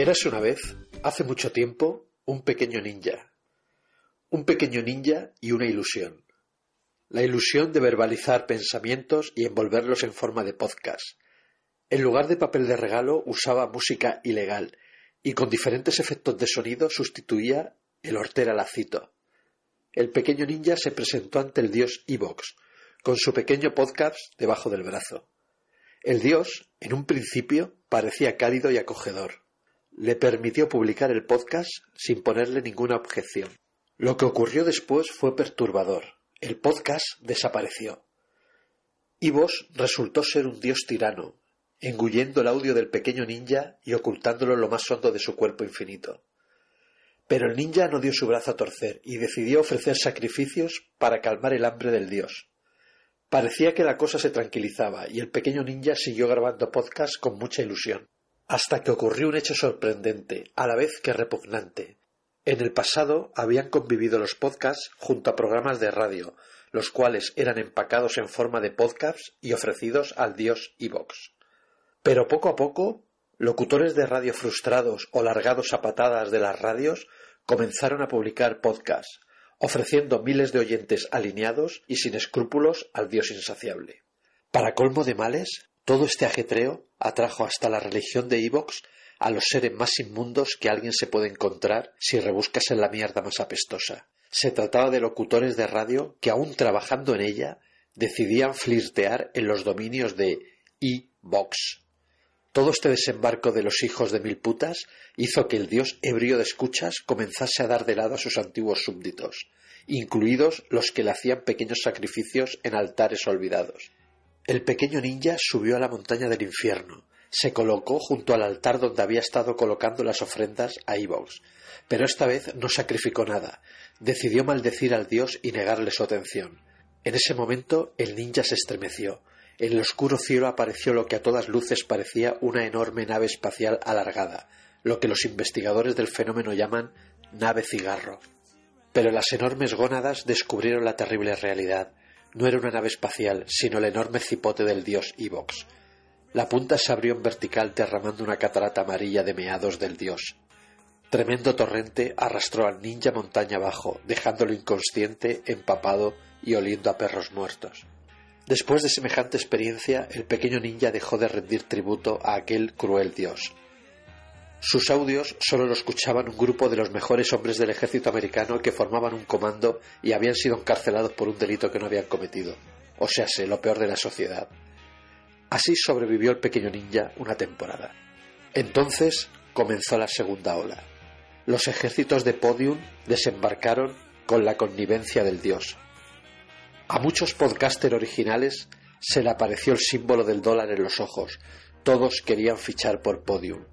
Érase una vez, hace mucho tiempo, un pequeño ninja. Un pequeño ninja y una ilusión. La ilusión de verbalizar pensamientos y envolverlos en forma de podcast. En lugar de papel de regalo usaba música ilegal y con diferentes efectos de sonido sustituía el hortera lacito. El pequeño ninja se presentó ante el dios Evox, con su pequeño podcast debajo del brazo. El dios, en un principio, parecía cálido y acogedor. Le permitió publicar el podcast sin ponerle ninguna objeción. Lo que ocurrió después fue perturbador. El podcast desapareció. Ivos resultó ser un dios tirano, engullendo el audio del pequeño ninja y ocultándolo lo más hondo de su cuerpo infinito. Pero el ninja no dio su brazo a torcer y decidió ofrecer sacrificios para calmar el hambre del dios. Parecía que la cosa se tranquilizaba y el pequeño ninja siguió grabando podcast con mucha ilusión. Hasta que ocurrió un hecho sorprendente, a la vez que repugnante. En el pasado habían convivido los podcasts junto a programas de radio, los cuales eran empacados en forma de podcasts y ofrecidos al dios Evox. Pero poco a poco, locutores de radio frustrados o largados a patadas de las radios comenzaron a publicar podcasts, ofreciendo miles de oyentes alineados y sin escrúpulos al dios insaciable. Para colmo de males, todo este ajetreo atrajo hasta la religión de Evox a los seres más inmundos que alguien se puede encontrar si rebuscas en la mierda más apestosa. Se trataba de locutores de radio que, aun trabajando en ella, decidían flirtear en los dominios de e-box. Todo este desembarco de los hijos de mil putas hizo que el dios ebrio de escuchas comenzase a dar de lado a sus antiguos súbditos, incluidos los que le hacían pequeños sacrificios en altares olvidados. El pequeño ninja subió a la montaña del infierno, se colocó junto al altar donde había estado colocando las ofrendas a Ivox, pero esta vez no sacrificó nada, decidió maldecir al dios y negarle su atención. En ese momento el ninja se estremeció. En el oscuro cielo apareció lo que a todas luces parecía una enorme nave espacial alargada, lo que los investigadores del fenómeno llaman nave cigarro. Pero las enormes gónadas descubrieron la terrible realidad. No era una nave espacial, sino el enorme cipote del dios Ivox. La punta se abrió en vertical derramando una catarata amarilla de meados del dios. Tremendo torrente arrastró al ninja montaña abajo, dejándolo inconsciente, empapado y oliendo a perros muertos. Después de semejante experiencia, el pequeño ninja dejó de rendir tributo a aquel cruel dios. Sus audios solo lo escuchaban un grupo de los mejores hombres del ejército americano que formaban un comando y habían sido encarcelados por un delito que no habían cometido. O sea, lo peor de la sociedad. Así sobrevivió el pequeño ninja una temporada. Entonces comenzó la segunda ola. Los ejércitos de Podium desembarcaron con la connivencia del dios. A muchos podcaster originales se le apareció el símbolo del dólar en los ojos. Todos querían fichar por Podium.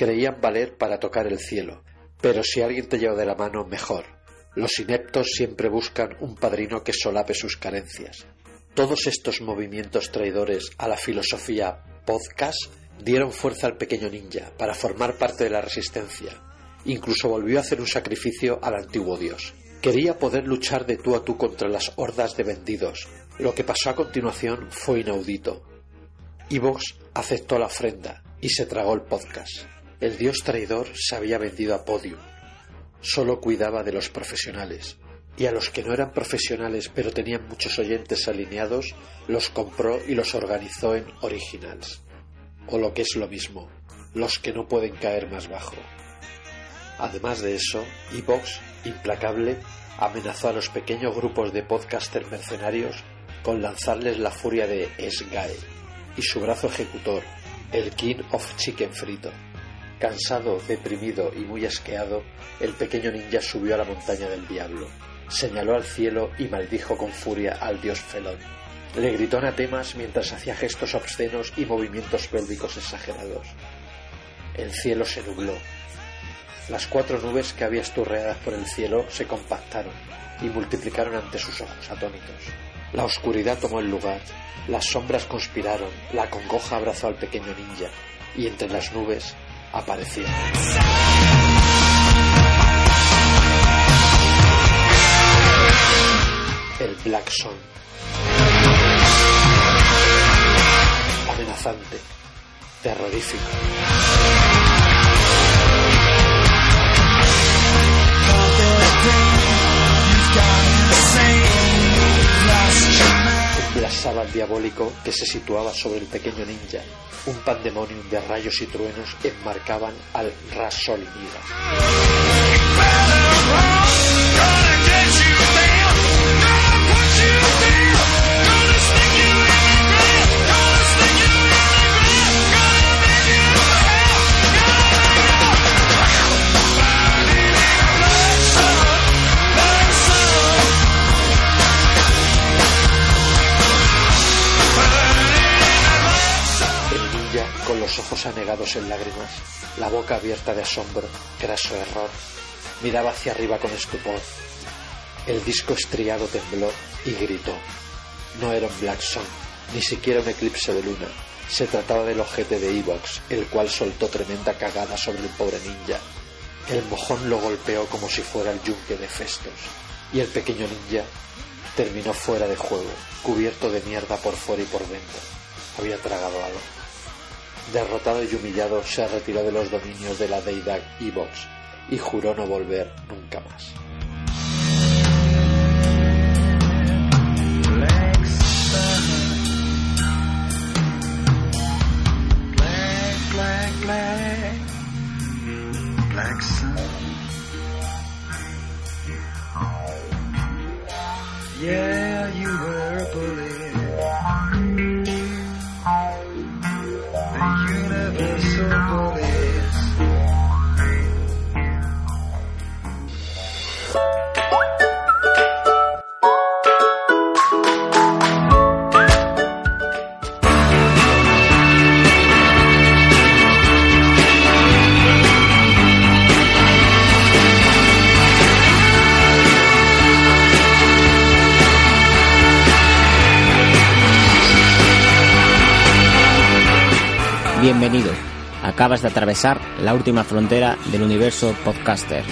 Creían valer para tocar el cielo. Pero si alguien te lleva de la mano, mejor. Los ineptos siempre buscan un padrino que solape sus carencias. Todos estos movimientos traidores a la filosofía podcast dieron fuerza al pequeño ninja para formar parte de la resistencia. Incluso volvió a hacer un sacrificio al antiguo dios. Quería poder luchar de tú a tú contra las hordas de vendidos. Lo que pasó a continuación fue inaudito. Ivox aceptó la ofrenda y se tragó el podcast. El dios traidor se había vendido a Podium. Solo cuidaba de los profesionales y a los que no eran profesionales pero tenían muchos oyentes alineados, los compró y los organizó en originals. O lo que es lo mismo, los que no pueden caer más bajo. Además de eso, Evox, implacable, amenazó a los pequeños grupos de podcaster mercenarios con lanzarles la furia de Esgae, y su brazo ejecutor, el King of Chicken frito. Cansado, deprimido y muy asqueado, el pequeño ninja subió a la montaña del diablo, señaló al cielo y maldijo con furia al dios Felón. Le gritó anatemas mientras hacía gestos obscenos y movimientos pélvicos exagerados. El cielo se nubló. Las cuatro nubes que había esturreadas por el cielo se compactaron y multiplicaron ante sus ojos atónitos. La oscuridad tomó el lugar, las sombras conspiraron, la congoja abrazó al pequeño ninja y entre las nubes apareció. El Black Sun. Amenazante, terrorífico. Sábado diabólico que se situaba sobre el pequeño ninja. Un pandemonium de rayos y truenos enmarcaban al Rasolinida. Ojos anegados en lágrimas, la boca abierta de asombro, graso error, miraba hacia arriba con estupor. El disco estriado tembló y gritó. No era un Black Sun, ni siquiera un eclipse de luna. Se trataba del ojete de Evox, el cual soltó tremenda cagada sobre el pobre ninja. El mojón lo golpeó como si fuera el yunque de Festos, y el pequeño ninja terminó fuera de juego, cubierto de mierda por fuera y por dentro. Había tragado algo. Derrotado y humillado, se retiró de los dominios de la deidad Evox y juró no volver nunca más. Bienvenido. Acabas de atravesar la última frontera del universo podcaster.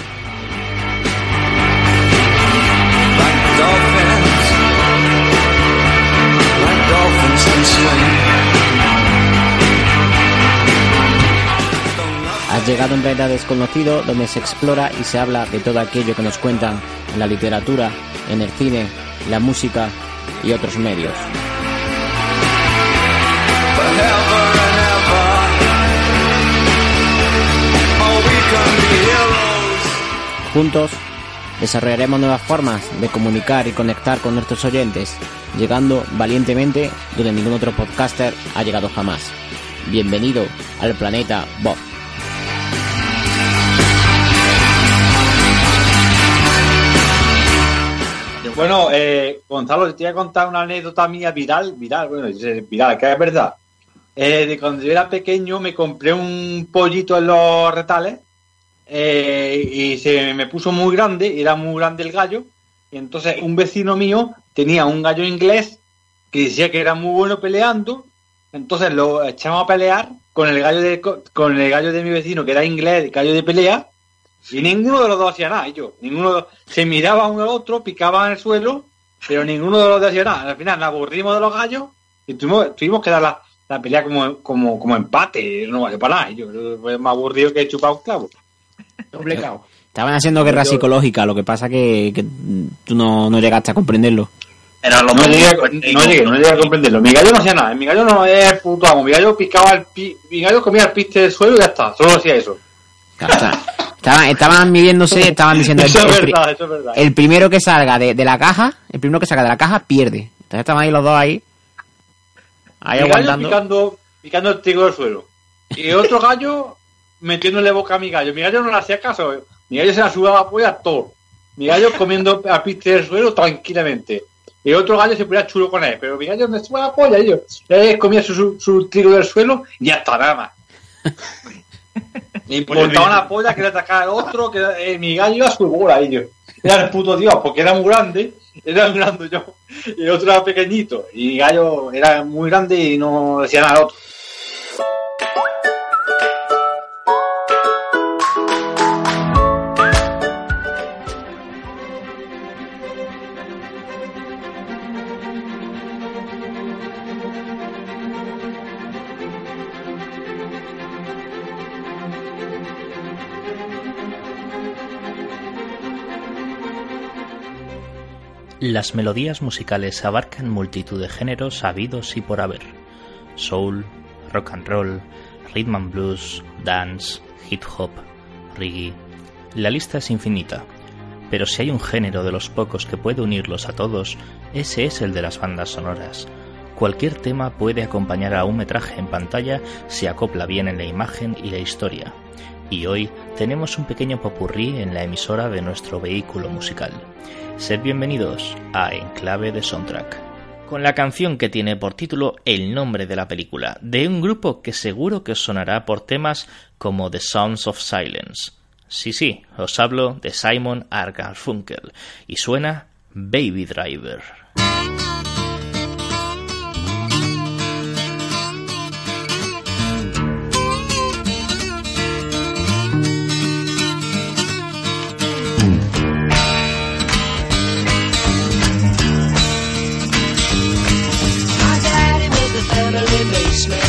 Has llegado a un planeta desconocido donde se explora y se habla de todo aquello que nos cuentan en la literatura, en el cine, la música y otros medios. Juntos desarrollaremos nuevas formas de comunicar y conectar con nuestros oyentes, llegando valientemente donde ningún otro podcaster ha llegado jamás. Bienvenido al planeta Bob. Bueno, eh, Gonzalo, te voy a contar una anécdota mía viral, viral, bueno, viral, que es verdad. Eh, de cuando yo era pequeño me compré un pollito en los retales eh, y se me puso muy grande, era muy grande el gallo, y entonces un vecino mío tenía un gallo inglés que decía que era muy bueno peleando, entonces lo echamos a pelear con el gallo de con el gallo de mi vecino que era inglés, gallo de pelea, y ninguno de los dos hacía nada, y yo, ninguno se miraba uno al otro, picaba en el suelo, pero ninguno de los dos hacía nada. Al final nos aburrimos de los gallos y tuvimos, tuvimos que dar la, la pelea como, como, como empate, no vale para nada. Yo, me aburrido que he chupado un clavo. Estaban haciendo guerra psicológica, lo que pasa que, que tú no, no, llegaste a comprenderlo. Era lo no, llegué, no, llegué, no llegué a comprenderlo. Mi gallo no hacía nada, mi gallo no es puto amo. Mi gallo picaba el pi, mi gallo comía el piste del suelo y ya está, solo hacía eso. estaban, estaban midiéndose, estaban diciendo eso el, es verdad, eso es verdad. el primero que salga de, de, la caja, el primero que salga de la caja pierde. Entonces estaban ahí los dos ahí. Ahí Mi gallo aguantando. picando, picando el trigo del suelo. Y otro gallo metiéndole boca a mi gallo. Mi gallo no le hacía caso. Mi gallo se la subaba la polla todo. Mi gallo comiendo a piste del suelo tranquilamente. Y otro gallo se ponía chulo con él. Pero mi gallo me suba la polla. Y yo él comía su, su, su trigo del suelo y ya está, nada más. Me importaba una polla que le atacara al otro. Que eh, mi gallo iba a su bola. Y yo era el puto Dios porque era muy grande. Era muy grande yo. Y el otro era pequeñito. Y mi gallo era muy grande y no decía nada al otro. Las melodías musicales abarcan multitud de géneros habidos y por haber. Soul, rock and roll, rhythm and blues, dance, hip hop, reggae. La lista es infinita, pero si hay un género de los pocos que puede unirlos a todos, ese es el de las bandas sonoras. Cualquier tema puede acompañar a un metraje en pantalla si acopla bien en la imagen y la historia. Y hoy tenemos un pequeño popurrí en la emisora de nuestro vehículo musical. Sed bienvenidos a Enclave de Soundtrack. Con la canción que tiene por título el nombre de la película, de un grupo que seguro que os sonará por temas como The Sounds of Silence. Sí, sí, os hablo de Simon. Garfunkel y suena Baby Driver. basement.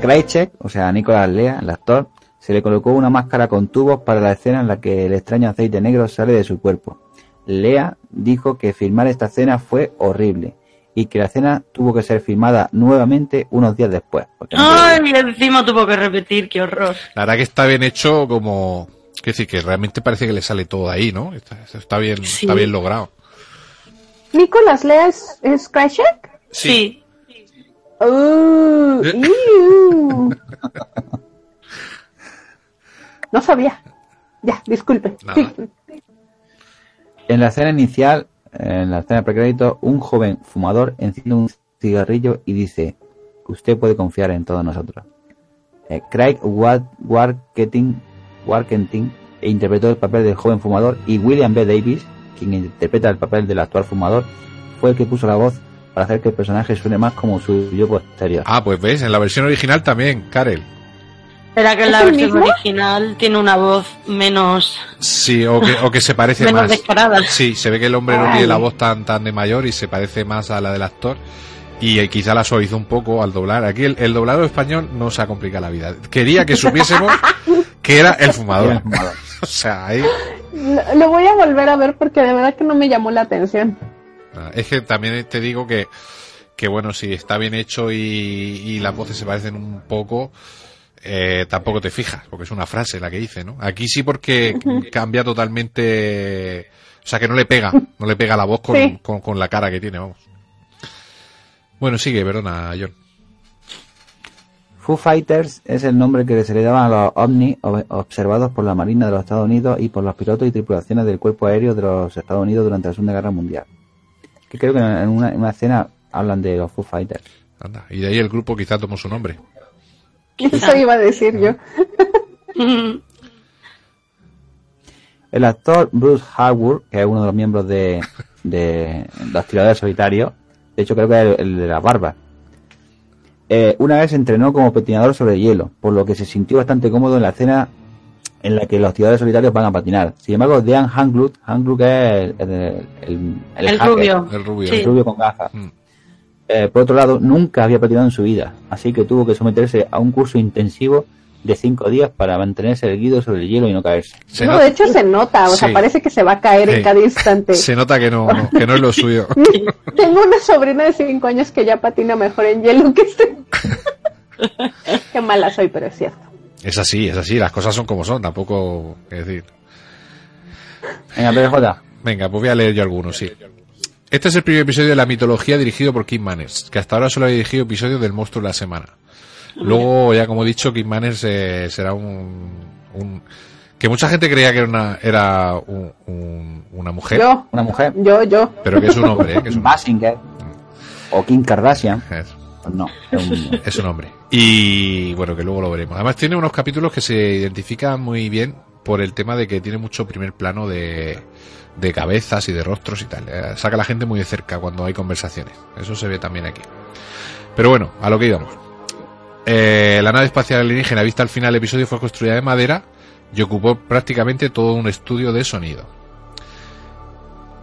Krycek, o sea, Nicolás Lea, el actor, se le colocó una máscara con tubos para la escena en la que el extraño aceite negro sale de su cuerpo. Lea dijo que filmar esta escena fue horrible y que la escena tuvo que ser filmada nuevamente unos días después. no Ay, y encima tuvo que repetir, qué horror. La verdad que está bien hecho como... Es decir, que realmente parece que le sale todo ahí, ¿no? Está, está bien, Sí. está bien logrado. ¿Nicolas Lea es, es? Sí. Uh, no sabía. Ya, disculpe. Nada. En la escena inicial, en la escena precrédito, un joven fumador enciende un cigarrillo y dice, usted puede confiar en todos nosotros. Eh, Craig Wa- Warkentin, Warkentin interpretó el papel del joven fumador y William B. Davis, quien interpreta el papel del actual fumador, fue el que puso la voz para hacer que el personaje suene más como su yo posterior. Ah, pues ves, en la versión original también, Karel. Será que en ¿Es la versión mismo? original tiene una voz menos, Sí, o que, o que se parece menos más. descarada. Sí, se ve que el hombre no tiene la voz tan, tan de mayor y se parece más a la del actor. Y eh, quizá la suavizó un poco al doblar. Aquí el, el doblado español no se ha complicado la vida. Quería que supiésemos que era el fumador. Era el fumador. O sea, ahí. Lo, lo voy a volver a ver porque de verdad que no me llamó la atención. Ah, Es que también te digo que, que bueno, si está bien hecho y, y las voces se parecen un poco, eh, tampoco te fijas, porque es una frase la que dice, ¿no? Aquí sí porque cambia totalmente, o sea que no le pega, no le pega la voz con, Sí. con, con la cara que tiene, vamos. Bueno, sigue, perdona, John. Foo Fighters es el nombre que se le daba a los ovnis ob- observados por la Marina de los Estados Unidos y por los pilotos y tripulaciones del cuerpo aéreo de los Estados Unidos durante la Segunda Guerra Mundial. Que creo que en una, en una escena hablan de los Foo Fighters. Anda, y de ahí el grupo quizá tomó su nombre. Eso iba a decir yo. El actor Bruce Harwood, que es uno de los miembros de, de los tiradores solitarios, de hecho creo que es el, el de la barba, eh, una vez entrenó como patinador sobre hielo, por lo que se sintió bastante cómodo en la escena en la que los tiradores solitarios van a patinar. Sin embargo, Dean Hanglut, Hanglut es el, el, el- el El hacker, rubio. El rubio. Sí. el rubio con gafas. Mm. Eh, por otro lado, nunca había patinado en su vida, así que tuvo que someterse a un curso intensivo de cinco días para mantenerse erguido sobre el hielo y no caerse. Se, no, nota- de hecho se nota, o sea, parece que se va a caer Sí. en cada instante. se nota que no, no- que no es lo suyo. Tengo una sobrina de 5 años que ya patina mejor en hielo que este. Qué mala soy, pero es cierto. Es así, es así, las cosas son como son, tampoco, es decir. Venga, PJ. Venga, pues voy a leer yo algunos, sí. Este es el primer episodio de la mitología dirigido por Kim Manners, que hasta ahora solo ha dirigido episodios del monstruo de la semana. Luego, ya como he dicho, Kim Manners eh, será un, un- que mucha gente creía que era una, era un- un- una mujer, Yo, Una mujer, yo, yo. pero que es un hombre, ¿eh? que es un, Basinger o Kim Kardashian. es, no, es un- es un hombre. Y bueno, que luego lo veremos. Además tiene unos capítulos que se identifican muy bien por el tema de que tiene mucho primer plano de, de cabezas y de rostros y tal. Eh, Saca a la gente muy de cerca cuando hay conversaciones. Eso se ve también aquí. Pero bueno, a lo que íbamos. Eh, la nave espacial alienígena vista al final del episodio fue construida de madera y ocupó prácticamente todo un estudio de sonido.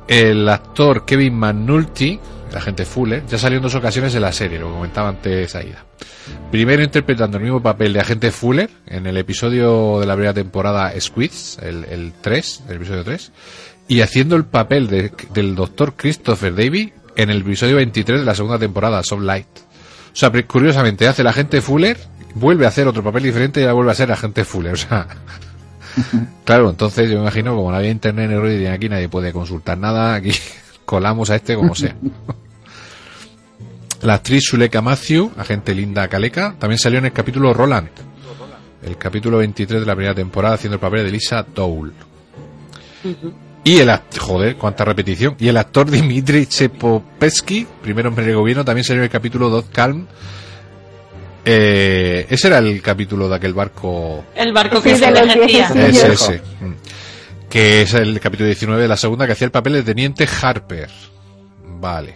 El actor Kevin McNulty, el agente Fuller, ya salió en dos ocasiones en la serie, lo comentaba antes Aida. Primero interpretando el mismo papel de agente Fuller en el episodio de la primera temporada Squids, el, el 3, el episodio 3, y haciendo el papel de- del doctor Christopher Davy en el episodio 23 de la segunda temporada, Soft Light. O sea, curiosamente, hace el agente Fuller, vuelve a hacer otro papel diferente y ya vuelve a ser agente Fuller. O sea, claro, entonces yo me imagino, como no había internet en el y aquí nadie puede consultar nada, aquí colamos a este como sea. La actriz Suleika Matthew, agente Linda Kaleka, también salió en el capítulo Roland, el capítulo 23 de la primera temporada, haciendo el papel de Lisa Dole. Y el act- joder, cuánta repetición. Y el actor Dimitri Chepopesky, primer hombre de gobierno, también salió en el capítulo Dot Calm. Eh, ese era el capítulo de aquel barco El barco Sí, que se ese, viejo. ese. Mm. Que es el capítulo 19 de la segunda que hacía el papel de Teniente Harper. Vale.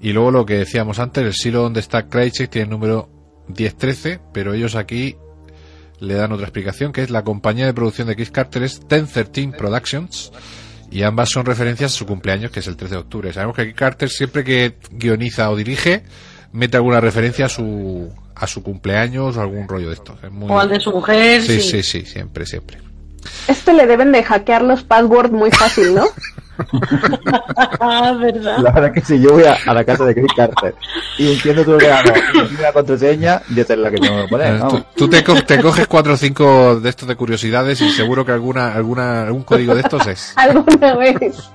Y luego lo que decíamos antes, el silo donde está Krychek tiene el número 1013, pero ellos aquí le dan otra explicación, que es la compañía de producción de Chris Carter es 1013 Productions, y ambas son referencias a su cumpleaños, que es el 13 de octubre. Sabemos que Chris Carter siempre que guioniza o dirige, mete alguna referencia a su a su cumpleaños o algún rollo de esto. Es muy- O al de su mujer. Sí, sí. sí, sí, siempre, siempre. Este le deben de hackear los passwords muy fácil, ¿no? Ah, ¿verdad? La verdad que si yo voy a, a la casa de Chris Carter y entiendo tu ordenador y la contraseña, ya sé la que tengo que poner. Eh, tú vamos. tú te, co- te coges cuatro o cinco de estos de curiosidades y seguro que alguna, alguna, algún código de estos es. Alguna vez.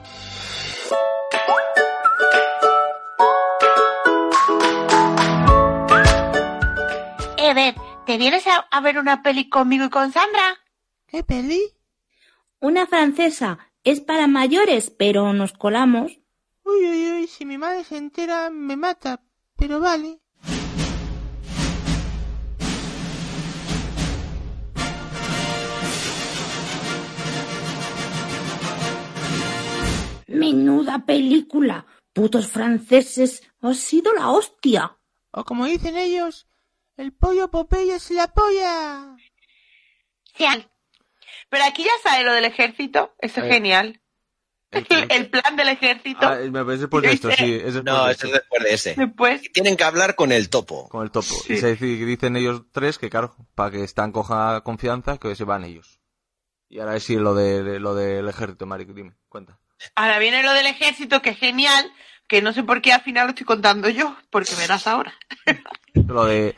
Eder, ¿te vienes a, a ver una peli conmigo y con Sandra? ¿Qué peli? Una francesa. Es para mayores, pero nos colamos. Uy, uy, uy, si mi madre se entera me mata, pero vale. Menuda película. Putos franceses. Ha sido la hostia. O como dicen ellos, el pollo Popeye es la polla. Pero aquí ya sale lo del ejército. Eso es Eh, genial. ¿el plan del ejército. Ah, me parece después de esto, sí. Es No, eso es después de ese. Después. Tienen que hablar con el topo. Con el topo. Sí. Y se dice, dicen ellos tres que, claro, para que Stan coja confianza, que se van ellos. Y ahora sí lo, de, de- lo del ejército, Mari, dime, cuenta. Ahora viene lo del ejército, que es genial. Que no sé por qué al final lo estoy contando yo. Porque verás ahora. Lo de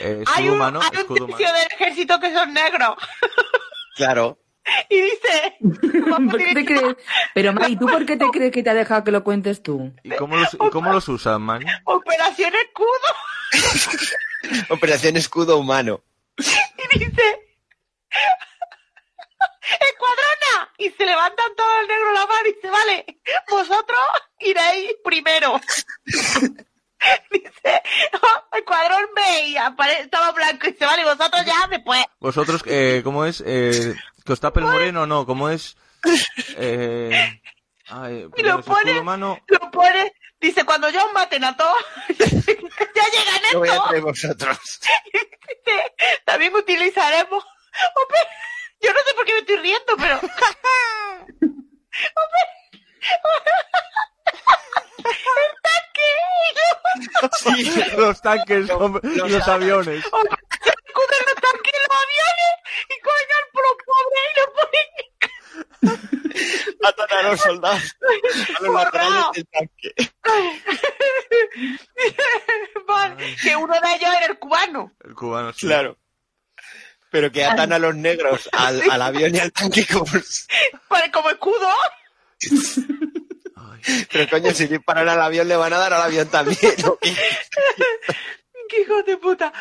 eh, escudo Hay un, humano, hay un humano. del ejército que son negros. Claro. Y dice... ¿Por qué te crees? Pero Mari, ¿tú por qué te crees que te ha dejado que lo cuentes tú? ¿Y cómo los, y cómo los usan, Mari? Operación Escudo. Operación escudo humano. Y dice... ¡Escuadrona! Y se levantan todos los negros la mano y dice, vale, vosotros iréis primero. dice, "Oh, escuadrón B y apare- estaba blanco y dice, vale, vosotros ya después. Vosotros, eh, ¿cómo es? Eh, ¿Que os tape el moreno no? ¿Cómo es? Eh, ay, Y lo pone, humano. lo pone, dice, cuando ya os maten a todos, ya llegan Lo voy a estos. traer vosotros. Dice, también utilizaremos. Hombre, yo no sé por qué me estoy riendo, pero. Sí, los tanques hombre, y los aviones. escudo en los tanques y los aviones y cogen al pro pobre y lo ponen. Matan a los soldados. A los laterales del tanque. Vale, que uno de ellos era el cubano. El cubano, sí. Claro. Pero que atan a los negros al, al avión y al tanque como... Como escudo. Pero coño, si disparan al avión le van a dar al avión también. ¿no? ¡Qué hijo de puta!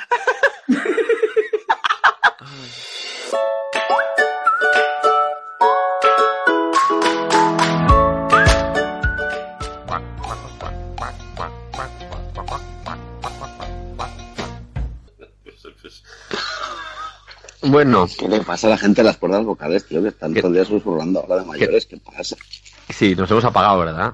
Bueno. ¿Qué le pasa a la gente de las cuerdas vocales, tío? Que están todo el día susurrando ahora de mayores. ¿Qué pasa? Sí, nos hemos apagado, ¿verdad?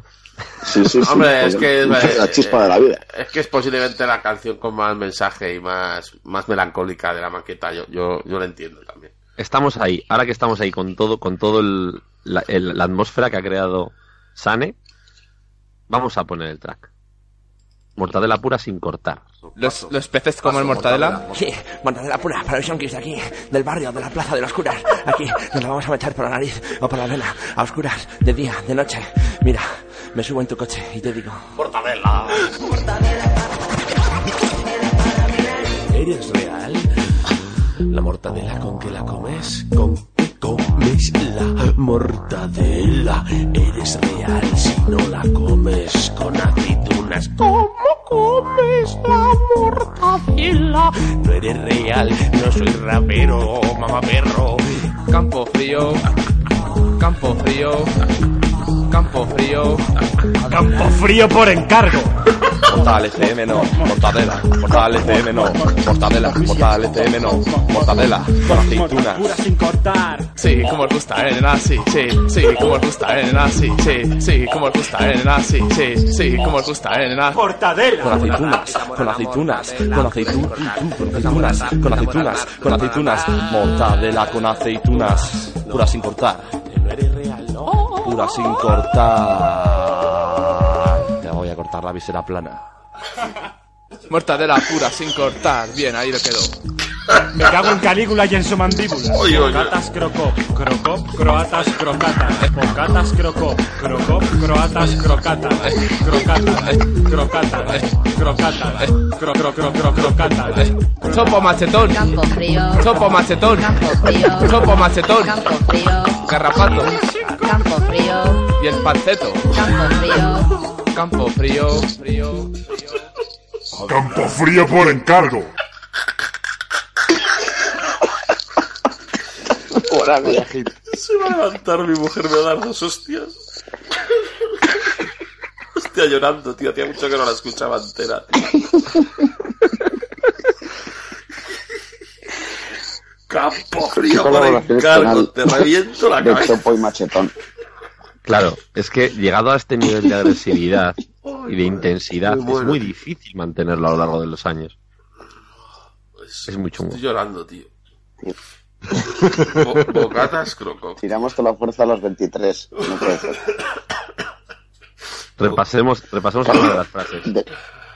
Sí, sí, sí. Hombre, es que es la chispa de la vida. Es que es posiblemente la canción con más mensaje y más, más melancólica de la maqueta. Yo, yo, yo lo entiendo también. Estamos ahí. Ahora que estamos ahí con todo, con todo el, la, el- la atmósfera que ha creado Sane, vamos a poner el track. Mortadela pura sin cortar. Los, los peces comen mortadela. Sí, mortadela pura para los yonkis de aquí, del barrio, de la plaza de los curas. Aquí nos la vamos a meter por la nariz o por la vena, a oscuras, de día, de noche. Mira, me subo en tu coche y te digo... Mortadela. ¿Eres real? La mortadela con que la comes, con que comes la mortadela. ¿Eres real si no la comes con aceitunas? ¿Cómo mortadela? No eres real, no soy rapero, mamá perro. Campo frío. Campo frío. Campo frío. Campo frío por encargo. Mortal FM no, mortadela, mortal FM no, mortadela, mortal FM no, mortadela, con aceitunas. Pura sin cortar. Sí, como os gusta, eh, nena, sí, sí, sí, como os gusta, eh, nena, sí, sí, sí, como os gusta, eh, nena, sí, sí, sí, como os gusta, eh, nena. Con aceitunas, con aceitunas, con aceitunas, con aceitunas, con aceitunas, con aceitunas, mortadela con aceitunas, pura sin cortar. Sin cortar. Te voy a cortar la visera plana. Mortadela pura, sin cortar. Bien, ahí lo quedó. Me cago en Calígula y en su mandíbula. Oye, oye. Crocatas crocop, crocop, croatas crocatas. Bocatas crocop, crocop, croatas crocatas. Crocatas, crocatas, crocatas, cro cro cro cro crocatas. Chopo machetón. Campo frío. Chopo machetón. Campo frío. Chopo machetón. Campo frío. Garrapato. Campo frío. Y el panceto. Campo frío. Campo frío. Frío. Campo frío por encargo. Se va a levantar mi mujer, me va a dar dos hostias. Hostia, llorando, tío. Hacía mucho que no la escuchaba entera. Campo frío por Colaboraciones encargo. con Te reviento la de cabeza. Chopo y Machetón. Claro, es que llegado a este nivel de agresividad y de intensidad, es muy difícil mantenerlo a lo largo de los años. Es muy chungo. Estoy llorando, tío. Bo- bocatas croco. Tiramos con la fuerza a los 23. No puede ser. Repasemos, repasemos algunas de las frases. De-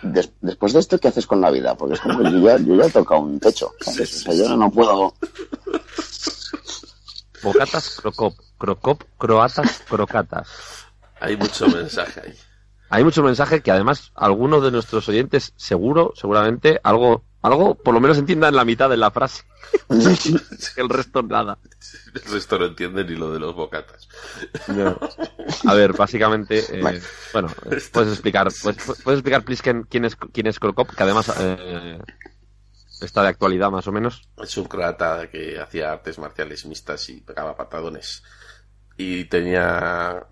des- después de esto, ¿qué haces con la vida? Porque es como que yo ya, yo ya he tocado un techo. ¿sabes? O sea, yo no puedo. Bocatas, crocop, crocop, croatas, crocatas. Hay mucho mensaje ahí. Hay mucho mensaje que además algunos de nuestros oyentes seguro, seguramente, algo, algo por lo menos entiendan la mitad de la frase. El resto nada. El resto no entiende ni lo de los bocatas. No. A ver, básicamente, eh, bueno, puedes explicar, puedes, puedes explicar, please, quién- quién es, quién es Crocop, que además eh, está de actualidad más o menos. Es un croata que hacía artes marciales mixtas y pegaba patadones. Y tenía.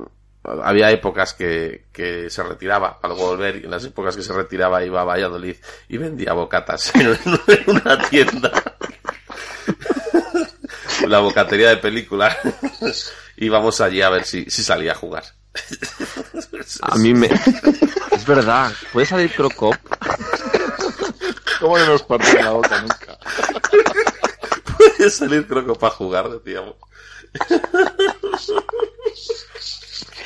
Había épocas que, que se retiraba al volver y en las épocas que se retiraba iba a Valladolid y vendía bocatas en una tienda. La bocatería de película. Íbamos allí a ver si, si salía a jugar. A mí me... Es verdad, ¿puede salir Crocop? ¿Cómo no nos parte la boca nunca? Puede salir Croco para jugar, decíamos.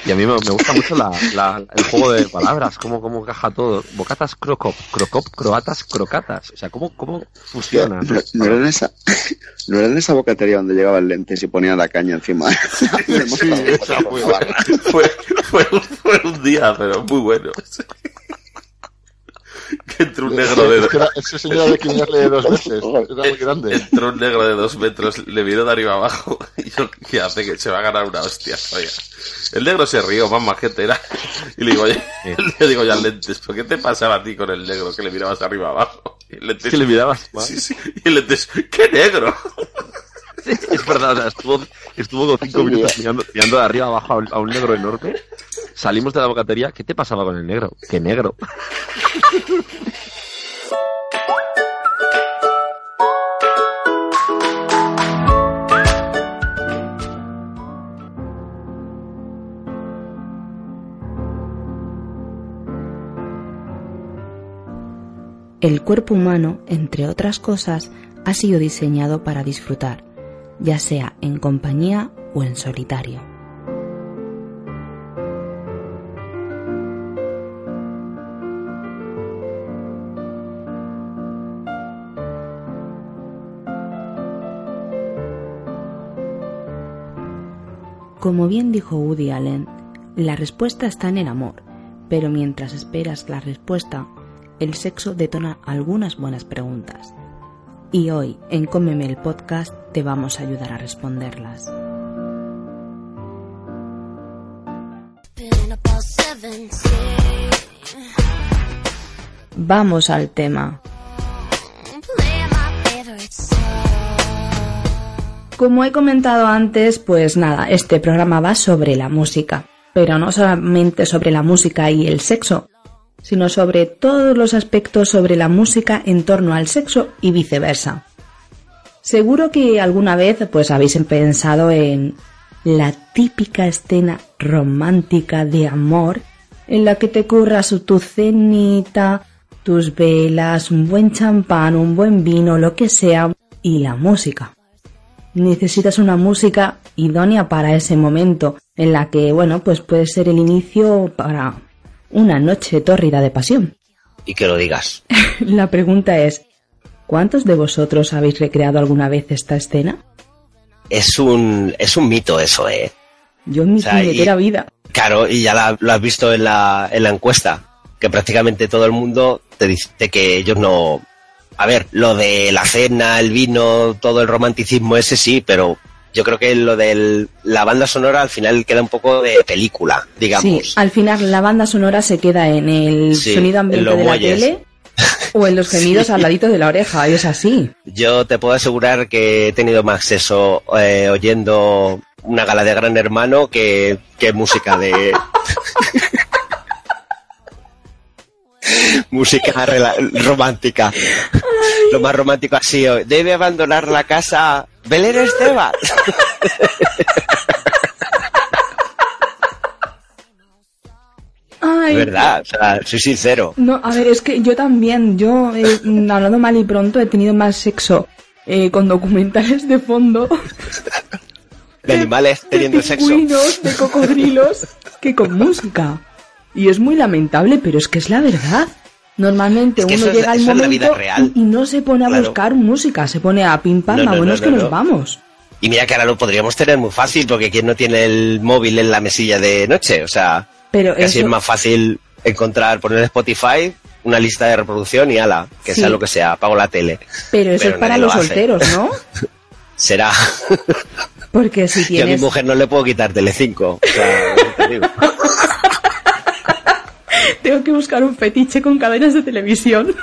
Y a mí me, me gusta mucho la, la- el juego de palabras, cómo, cómo encaja todo. Bocatas, Crocop, Crocop, Croatas, Crocatas. O sea, cómo, cómo fusiona. No, no era en esa, no era en esa bocatería donde llegaban lentes y ponían la caña encima. Sí, fue, fue, fue, fue un día, pero muy bueno. Que entró un negro de Es que era- ese señor había que mirarle dos veces. Era muy grande. Entró un negro de dos metros, le miró de arriba abajo y yo, ¿qué hace? Que se va a ganar una hostia. Oiga. El negro se rió, más majete era. Y le digo, oye, le digo ya lentes, ¿por qué te pasaba a ti con el negro que le mirabas de arriba abajo? Y el lentes, que le mirabas. Sí, sí. Y el lentes, ¡qué negro! Es verdad, o sea, estuvo, estuvo como cinco minutos mirando, mirando de arriba abajo a un, a un negro enorme. Salimos de la bocatería. ¿Qué te pasaba con el negro? ¿Qué negro? El cuerpo humano, entre otras cosas, ha sido diseñado para disfrutar, ya sea en compañía o en solitario. Como bien dijo Woody Allen, la respuesta está en el amor, pero mientras esperas la respuesta, el sexo detona algunas buenas preguntas. Y hoy, en Cómeme el podcast, te vamos a ayudar a responderlas. Vamos al tema. Como he comentado antes, pues nada, este programa va sobre la música, pero no solamente sobre la música y el sexo, sino sobre todos los aspectos sobre la música en torno al sexo y viceversa. Seguro que alguna vez pues habéis pensado en la típica escena romántica de amor en la que te curras tu cenita, tus velas, un buen champán, un buen vino, lo que sea, y la música. Necesitas una música idónea para ese momento, en la que, bueno, pues puede ser el inicio para una noche tórrida de pasión. y que lo digas. La pregunta es, ¿cuántos de vosotros habéis recreado alguna vez esta escena? Es un, es un mito eso, ¿eh? Yo en mi O sea, y- vida. Claro, y ya la- lo has visto en la, en la encuesta, que prácticamente todo el mundo te dice que ellos no... A ver, lo de la cena, el vino, todo el romanticismo ese sí, pero yo creo que lo de la banda sonora al final queda un poco de película, digamos. Sí, al final la banda sonora se queda en el Sí, sonido en ambiente de la tele o en los gemidos al ladito de la oreja, y es así. Yo te puedo asegurar que he tenido más sexo eh, oyendo una gala de Gran Hermano que, que música de... música romántica. Lo más romántico ha sido, debe abandonar la casa Belén Esteban. Ay, De verdad, o sea, soy sincero. No, a ver, es que yo también, yo, eh, mm, hablando mal y pronto, he tenido más sexo eh, con documentales de fondo, De animales teniendo sexo. pingüinos, de cocodrilos, que con música. Y es muy lamentable, pero es que es la verdad. Normalmente Es que uno llega al la momento y, y no se pone a Claro. buscar música, se pone a pim pam, No, no, vámonos no, que no, nos no. vamos. Y mira que ahora lo podríamos tener muy fácil, porque quien no tiene el móvil en la mesilla de noche, o sea, Pero casi eso- es más fácil encontrar, poner Spotify una lista de reproducción y ala, que Sí. sea lo que sea, apago la tele. Pero eso Pero es para lo los solteros, ¿no? Será. Porque si Yo a mi tienes... mujer no le puedo quitar Telecinco. O sea, te digo. Tengo que buscar un fetiche con cadenas de televisión.